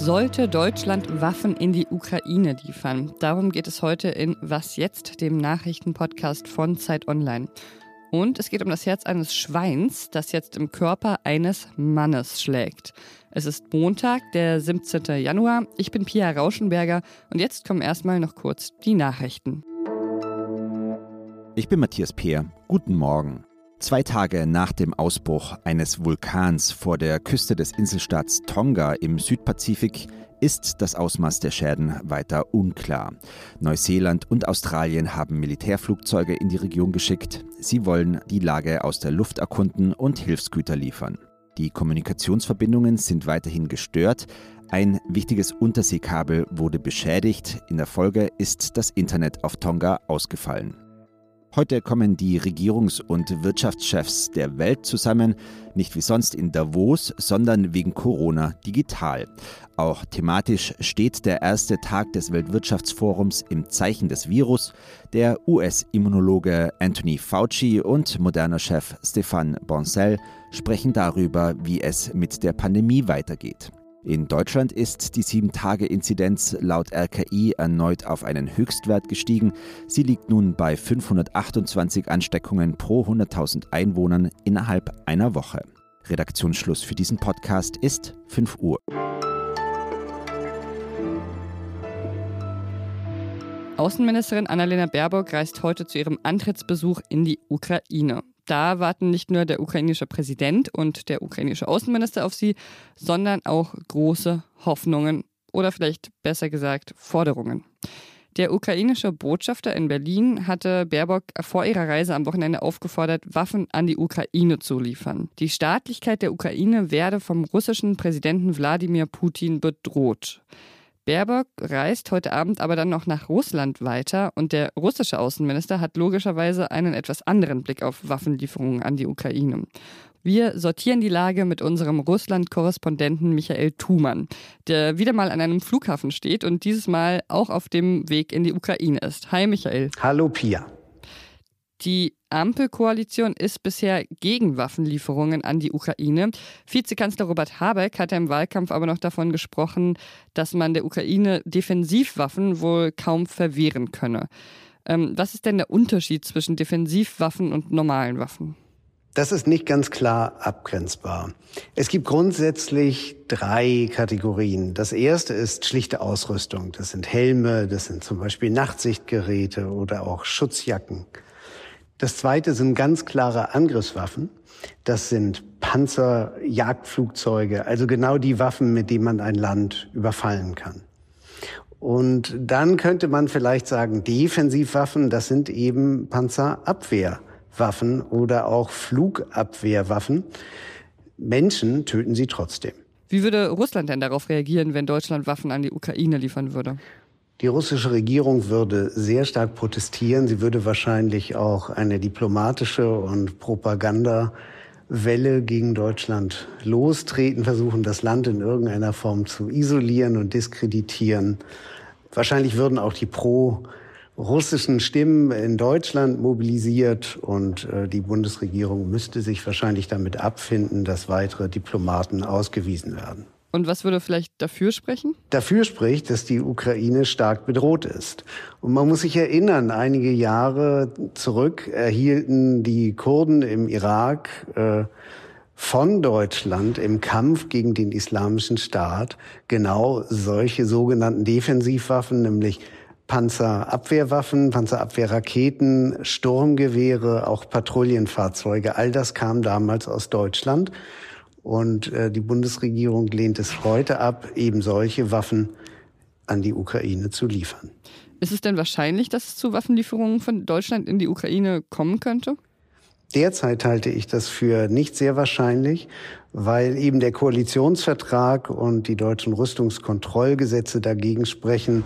Sollte Deutschland Waffen in die Ukraine liefern? Darum geht es heute in Was jetzt, dem Nachrichtenpodcast von Zeit Online. Und es geht um das Herz eines Schweins, das jetzt im Körper eines Mannes schlägt. Es ist Montag, der 17. Januar. Ich bin Pia Rauschenberger und jetzt kommen erstmal noch kurz die Nachrichten. Ich bin Matthias Peer. Guten Morgen. Zwei Tage nach dem Ausbruch eines Vulkans vor der Küste des Inselstaats Tonga im Südpazifik ist das Ausmaß der Schäden weiter unklar. Neuseeland und Australien haben Militärflugzeuge in die Region geschickt. Sie wollen die Lage aus der Luft erkunden und Hilfsgüter liefern. Die Kommunikationsverbindungen sind weiterhin gestört. Ein wichtiges Unterseekabel wurde beschädigt. In der Folge ist das Internet auf Tonga ausgefallen. Heute kommen die Regierungs- und Wirtschaftschefs der Welt zusammen, nicht wie sonst in Davos, sondern wegen Corona digital. Auch thematisch steht der erste Tag des Weltwirtschaftsforums im Zeichen des Virus. Der US-Immunologe Anthony Fauci und moderner Chef Stefan Boncel sprechen darüber, wie es mit der Pandemie weitergeht. In Deutschland ist die 7-Tage-Inzidenz laut RKI erneut auf einen Höchstwert gestiegen. Sie liegt nun bei 528 Ansteckungen pro 100.000 Einwohnern innerhalb einer Woche. Redaktionsschluss für diesen Podcast ist 5 Uhr. Außenministerin Annalena Baerbock reist heute zu ihrem Antrittsbesuch in die Ukraine. Da warten nicht nur der ukrainische Präsident und der ukrainische Außenminister auf sie, sondern auch große Hoffnungen oder vielleicht besser gesagt Forderungen. Der ukrainische Botschafter in Berlin hatte Baerbock vor ihrer Reise am Wochenende aufgefordert, Waffen an die Ukraine zu liefern. Die Staatlichkeit der Ukraine werde vom russischen Präsidenten Wladimir Putin bedroht. Baerbock reist heute Abend aber dann noch nach Russland weiter und der russische Außenminister hat logischerweise einen etwas anderen Blick auf Waffenlieferungen an die Ukraine. Wir sortieren die Lage mit unserem Russland-Korrespondenten Michael Thumann, der wieder mal an einem Flughafen steht und dieses Mal auch auf dem Weg in die Ukraine ist. Hi Michael. Hallo Pia. Die Ampelkoalition ist bisher gegen Waffenlieferungen an die Ukraine. Vizekanzler Robert Habeck hat im Wahlkampf aber noch davon gesprochen, dass man der Ukraine Defensivwaffen wohl kaum verwehren könne. Ähm, was ist denn der Unterschied zwischen Defensivwaffen und normalen Waffen? Das ist nicht ganz klar abgrenzbar. Es gibt grundsätzlich drei Kategorien. Das erste ist schlichte Ausrüstung. Das sind Helme, das sind zum Beispiel Nachtsichtgeräte oder auch Schutzjacken. Das zweite sind ganz klare Angriffswaffen. Das sind Panzer, Jagdflugzeuge, also genau die Waffen, mit denen man ein Land überfallen kann. Und dann könnte man vielleicht sagen, Defensivwaffen, das sind eben Panzerabwehrwaffen oder auch Flugabwehrwaffen. Menschen töten sie trotzdem. Wie würde Russland denn darauf reagieren, wenn Deutschland Waffen an die Ukraine liefern würde? Die russische Regierung würde sehr stark protestieren. Sie würde wahrscheinlich auch eine diplomatische und Propagandawelle gegen Deutschland lostreten, versuchen, das Land in irgendeiner Form zu isolieren und diskreditieren. Wahrscheinlich würden auch die pro-russischen Stimmen in Deutschland mobilisiert und äh, die Bundesregierung müsste sich wahrscheinlich damit abfinden, dass weitere Diplomaten ausgewiesen werden. Und was würde vielleicht dafür sprechen? Dafür spricht, dass die Ukraine stark bedroht ist. Und man muss sich erinnern, einige Jahre zurück erhielten die Kurden im Irak äh, von Deutschland im Kampf gegen den islamischen Staat genau solche sogenannten Defensivwaffen, nämlich Panzerabwehrwaffen, Panzerabwehrraketen, Sturmgewehre, auch Patrouillenfahrzeuge. All das kam damals aus Deutschland. Und äh, die Bundesregierung lehnt es heute ab, eben solche Waffen an die Ukraine zu liefern. Ist es denn wahrscheinlich, dass es zu Waffenlieferungen von Deutschland in die Ukraine kommen könnte? Derzeit halte ich das für nicht sehr wahrscheinlich, weil eben der Koalitionsvertrag und die deutschen Rüstungskontrollgesetze dagegen sprechen,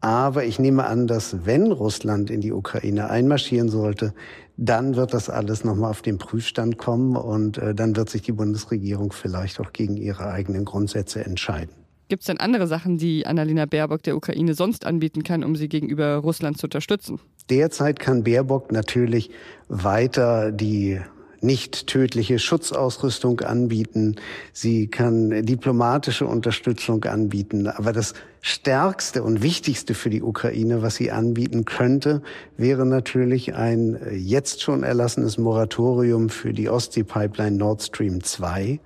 aber ich nehme an, dass wenn Russland in die Ukraine einmarschieren sollte, dann wird das alles nochmal auf den Prüfstand kommen und äh, dann wird sich die Bundesregierung vielleicht auch gegen ihre eigenen Grundsätze entscheiden. Gibt es denn andere Sachen, die Annalena Baerbock der Ukraine sonst anbieten kann, um sie gegenüber Russland zu unterstützen? Derzeit kann Baerbock natürlich weiter die nicht tödliche Schutzausrüstung anbieten. Sie kann diplomatische Unterstützung anbieten. Aber das Stärkste und Wichtigste für die Ukraine, was sie anbieten könnte, wäre natürlich ein jetzt schon erlassenes Moratorium für die Ostsee-Pipeline Nord Stream 2.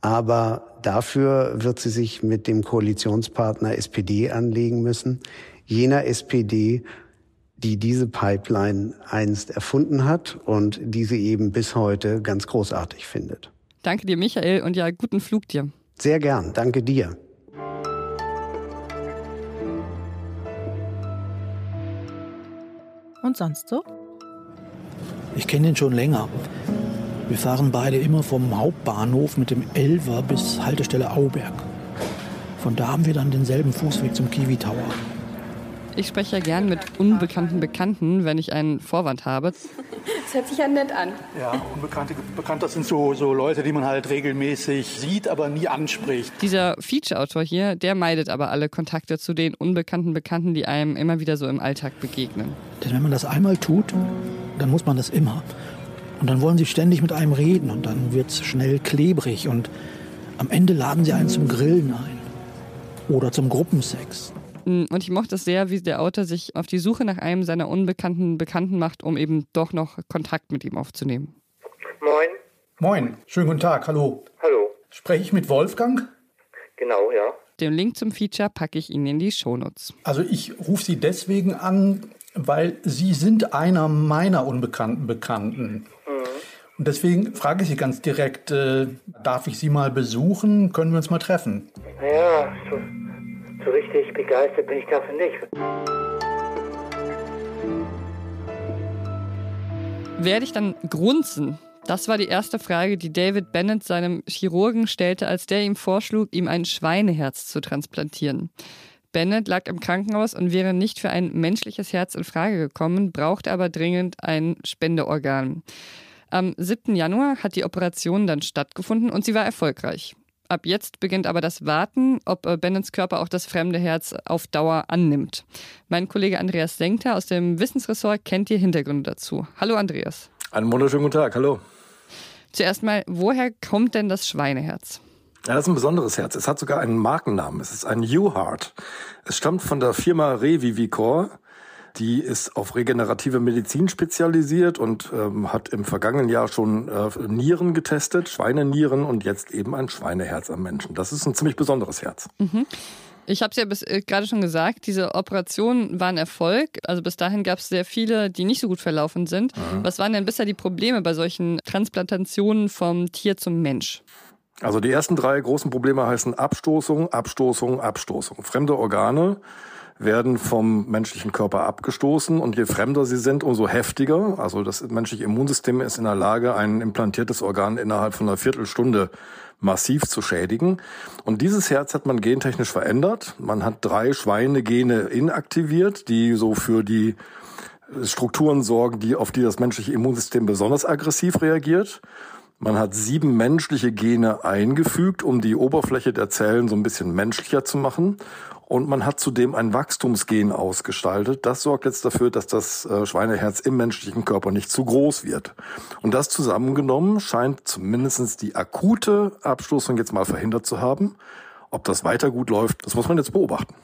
Aber dafür wird sie sich mit dem Koalitionspartner SPD anlegen müssen. Jener SPD, die diese Pipeline einst erfunden hat und die sie eben bis heute ganz großartig findet. Danke dir, Michael, und ja, guten Flug dir. Sehr gern, danke dir. Und sonst so? Ich kenne ihn schon länger. Wir fahren beide immer vom Hauptbahnhof mit dem Elver bis Haltestelle Auberg. Von da haben wir dann denselben Fußweg zum Kiwi Tower. Ich spreche ja gern mit unbekannten Bekannten, wenn ich einen Vorwand habe. Das hört sich ja nett an. Ja, Unbekannte, Bekannte sind so, so Leute, die man halt regelmäßig sieht, aber nie anspricht. Dieser Feature-Autor hier, der meidet aber alle Kontakte zu den unbekannten Bekannten, die einem immer wieder so im Alltag begegnen. Denn wenn man das einmal tut, dann muss man das immer. Und dann wollen sie ständig mit einem reden und dann wird es schnell klebrig und am Ende laden sie einen zum Grillen ein. Oder zum Gruppensex. Mm, und ich mochte es sehr, wie der Autor sich auf die Suche nach einem seiner unbekannten Bekannten macht, um eben doch noch Kontakt mit ihm aufzunehmen. Moin. Moin, schönen guten Tag, hallo. Hallo. Spreche ich mit Wolfgang? Genau, ja. Den Link zum Feature packe ich Ihnen in die Shownotes. Also ich rufe Sie deswegen an, weil Sie sind einer meiner unbekannten Bekannten. Mhm. Und deswegen frage ich Sie ganz direkt, äh, darf ich Sie mal besuchen? Können wir uns mal treffen? Ja, so richtig begeistert bin ich dafür nicht. Werde ich dann grunzen? Das war die erste Frage, die David Bennett seinem Chirurgen stellte, als der ihm vorschlug, ihm ein Schweineherz zu transplantieren. Bennett lag im Krankenhaus und wäre nicht für ein menschliches Herz in Frage gekommen, brauchte aber dringend ein Spendeorgan. Am 7. Januar hat die Operation dann stattgefunden und sie war erfolgreich. Ab jetzt beginnt aber das Warten, ob äh, Bennets Körper auch das fremde Herz auf Dauer annimmt. Mein Kollege Andreas Senkter aus dem Wissensressort kennt die Hintergründe dazu. Hallo Andreas. Einen wunderschönen guten Tag, hallo. Zuerst mal, woher kommt denn das Schweineherz? Ja, das ist ein besonderes Herz. Es hat sogar einen Markennamen. Es ist ein U-Heart. Es stammt von der Firma Revivicor. Die ist auf regenerative Medizin spezialisiert und ähm, hat im vergangenen Jahr schon äh, Nieren getestet, Schweinenieren und jetzt eben ein Schweineherz am Menschen. Das ist ein ziemlich besonderes Herz. Mhm. Ich habe es ja bis äh, gerade schon gesagt, diese Operation war ein Erfolg. Also bis dahin gab es sehr viele, die nicht so gut verlaufen sind. Mhm. Was waren denn bisher die Probleme bei solchen Transplantationen vom Tier zum Mensch? Also die ersten drei großen Probleme heißen Abstoßung, Abstoßung, Abstoßung. Fremde Organe werden vom menschlichen Körper abgestoßen und je fremder sie sind, umso heftiger. Also das menschliche Immunsystem ist in der Lage, ein implantiertes Organ innerhalb von einer Viertelstunde massiv zu schädigen. Und dieses Herz hat man gentechnisch verändert. Man hat drei Schweinegene inaktiviert, die so für die Strukturen sorgen, die, auf die das menschliche Immunsystem besonders aggressiv reagiert. Man hat sieben menschliche Gene eingefügt, um die Oberfläche der Zellen so ein bisschen menschlicher zu machen. Und man hat zudem ein Wachstumsgen ausgestaltet. Das sorgt jetzt dafür, dass das äh, Schweineherz im menschlichen Körper nicht zu groß wird. Und das zusammengenommen scheint zumindestens die akute Abstoßung jetzt mal verhindert zu haben. Ob das weiter gut läuft, das muss man jetzt beobachten.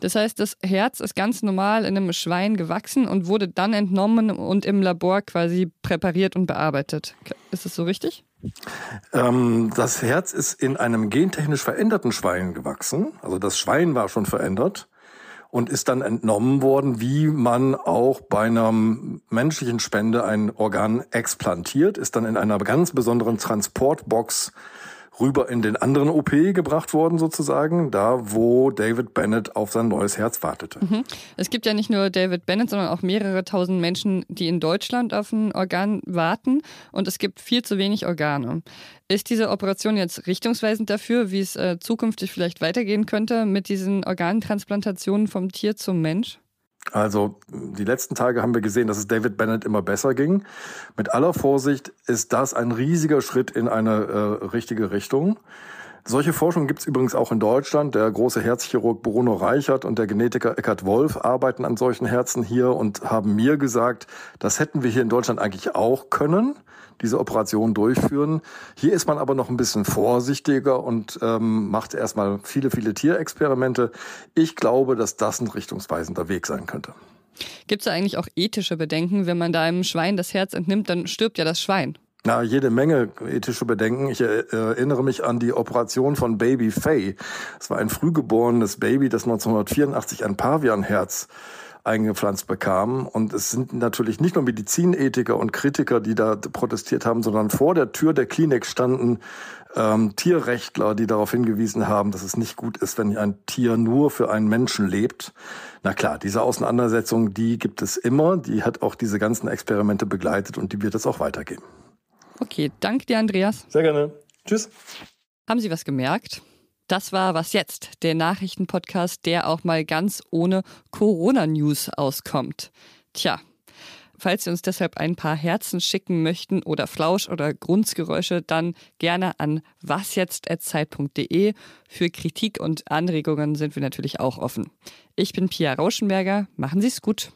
Das heißt, das Herz ist ganz normal in einem Schwein gewachsen und wurde dann entnommen und im Labor quasi präpariert und bearbeitet. Ist das so richtig? Ähm, das Herz ist in einem gentechnisch veränderten Schwein gewachsen. Also das Schwein war schon verändert und ist dann entnommen worden, wie man auch bei einer menschlichen Spende ein Organ explantiert, ist dann in einer ganz besonderen Transportbox rüber in den anderen OP gebracht worden sozusagen, da wo David Bennett auf sein neues Herz wartete. Mhm. Es gibt ja nicht nur David Bennett, sondern auch mehrere tausend Menschen, die in Deutschland auf ein Organ warten und es gibt viel zu wenig Organe. Ist diese Operation jetzt richtungsweisend dafür, wie es äh, zukünftig vielleicht weitergehen könnte mit diesen Organtransplantationen vom Tier zum Mensch? Also die letzten Tage haben wir gesehen, dass es David Bennett immer besser ging. Mit aller Vorsicht ist das ein riesiger Schritt in eine äh, richtige Richtung. Solche Forschung gibt es übrigens auch in Deutschland. Der große Herzchirurg Bruno Reichert und der Genetiker Eckhard Wolf arbeiten an solchen Herzen hier und haben mir gesagt, das hätten wir hier in Deutschland eigentlich auch können diese Operation durchführen. Hier ist man aber noch ein bisschen vorsichtiger und ähm, macht erstmal viele, viele Tierexperimente. Ich glaube, dass das ein richtungsweisender Weg sein könnte. Gibt es eigentlich auch ethische Bedenken? Wenn man da einem Schwein das Herz entnimmt, dann stirbt ja das Schwein. Na, jede Menge ethische Bedenken. Ich erinnere mich an die Operation von Baby Faye. Es war ein frühgeborenes Baby, das 1984 ein Pavianherz eingepflanzt bekam. Und es sind natürlich nicht nur Medizinethiker und Kritiker, die da protestiert haben, sondern vor der Tür der Klinik standen ähm, Tierrechtler, die darauf hingewiesen haben, dass es nicht gut ist, wenn ein Tier nur für einen Menschen lebt. Na klar, diese Auseinandersetzung, die gibt es immer. Die hat auch diese ganzen Experimente begleitet und die wird es auch weitergeben. Okay, danke dir, Andreas. Sehr gerne. Tschüss. Haben Sie was gemerkt? Das war Was jetzt, der Nachrichtenpodcast, der auch mal ganz ohne Corona-News auskommt. Tja, falls Sie uns deshalb ein paar Herzen schicken möchten oder Flausch oder Grundsgeräusche, dann gerne an wasjetzt.zeit.de. Für Kritik und Anregungen sind wir natürlich auch offen. Ich bin Pia Rauschenberger. Machen Sie es gut.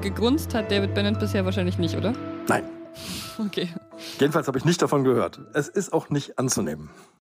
Gegrunzt hat David Bennett bisher wahrscheinlich nicht, oder? Nein. Okay. Jedenfalls habe ich nicht davon gehört. Es ist auch nicht anzunehmen.